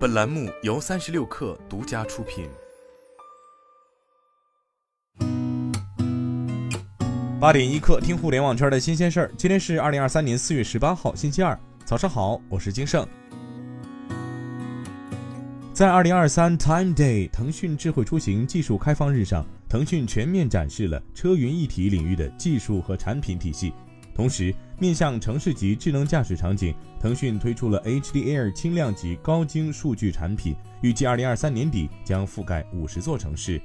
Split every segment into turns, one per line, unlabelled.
本栏目由三十六氪独家出品。
八点一刻，听互联网圈的新鲜事儿。今天是二零二三年四月十八号，星期二，早上好，我是金盛。在二零二三 Time Day 腾讯智慧出行技术开放日上，腾讯全面展示了车云一体领域的技术和产品体系。同时，面向城市级智能驾驶场景，腾讯推出了 HDR 轻量级高精数据产品，预计二零二三年底将覆盖五十座城市。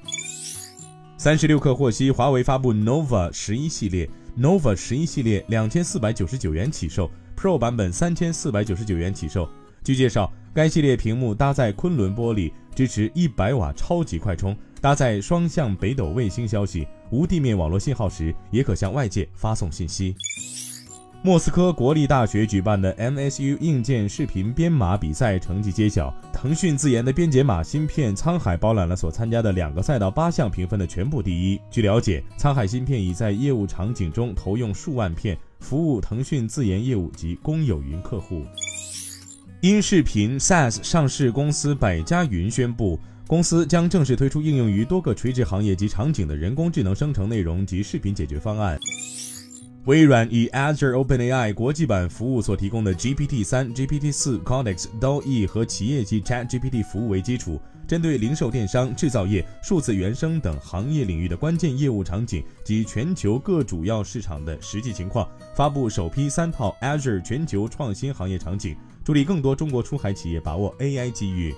三十六氪获悉，华为发布 Nova 十一系列，Nova 十一系列两千四百九十九元起售，Pro 版本三千四百九十九元起售。据介绍，该系列屏幕搭载昆仑玻璃，支持一百瓦超级快充，搭载双向北斗卫星消息，无地面网络信号时也可向外界发送信息。莫斯科国立大学举办的 MSU 硬件视频编码比赛成绩揭晓，腾讯自研的编解码芯片沧海包揽了所参加的两个赛道八项评分的全部第一。据了解，沧海芯片已在业务场景中投用数万片，服务腾讯自研业务及公有云客户。音视频 SaaS 上市公司百家云宣布，公司将正式推出应用于多个垂直行业及场景的人工智能生成内容及视频解决方案。微软以 Azure OpenAI 国际版服务所提供的 GPT 三、GPT 四、Codex、Doe 和企业级 ChatGPT 服务为基础，针对零售电商、制造业、数字原生等行业领域的关键业务场景及全球各主要市场的实际情况，发布首批三套 Azure 全球创新行业场景，助力更多中国出海企业把握 AI 机遇。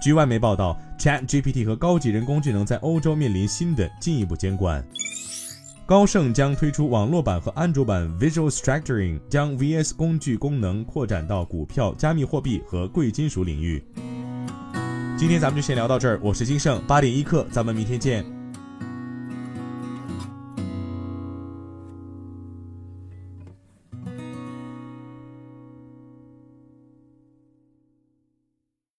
据外媒报道，ChatGPT 和高级人工智能在欧洲面临新的进一步监管。高盛将推出网络版和安卓版 Visual Structuring，将 VS 工具功能扩展到股票、加密货币和贵金属领域。今天咱们就先聊到这儿，我是金盛，八点一刻，咱们明天见。